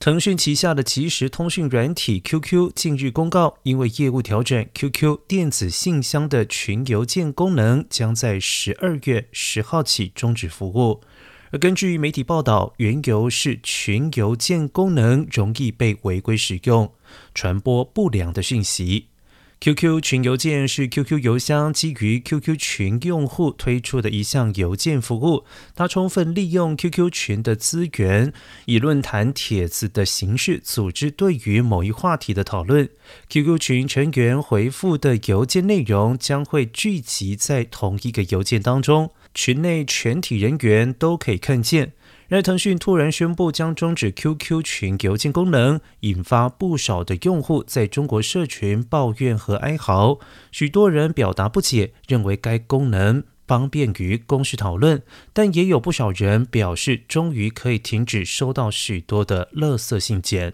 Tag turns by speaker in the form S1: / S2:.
S1: 腾讯旗下的即时通讯软体 QQ 近日公告，因为业务调整，QQ 电子信箱的群邮件功能将在十二月十号起终止服务。而根据媒体报道，原由是群邮件功能容易被违规使用，传播不良的讯息。QQ 群邮件是 QQ 邮箱基于 QQ 群用户推出的一项邮件服务，它充分利用 QQ 群的资源，以论坛帖子的形式组织对于某一话题的讨论。QQ 群成员回复的邮件内容将会聚集在同一个邮件当中，群内全体人员都可以看见。而腾讯突然宣布将终止 QQ 群邮件功能，引发不少的用户在中国社群抱怨和哀嚎。许多人表达不解，认为该功能方便于公事讨论，但也有不少人表示，终于可以停止收到许多的垃圾信件。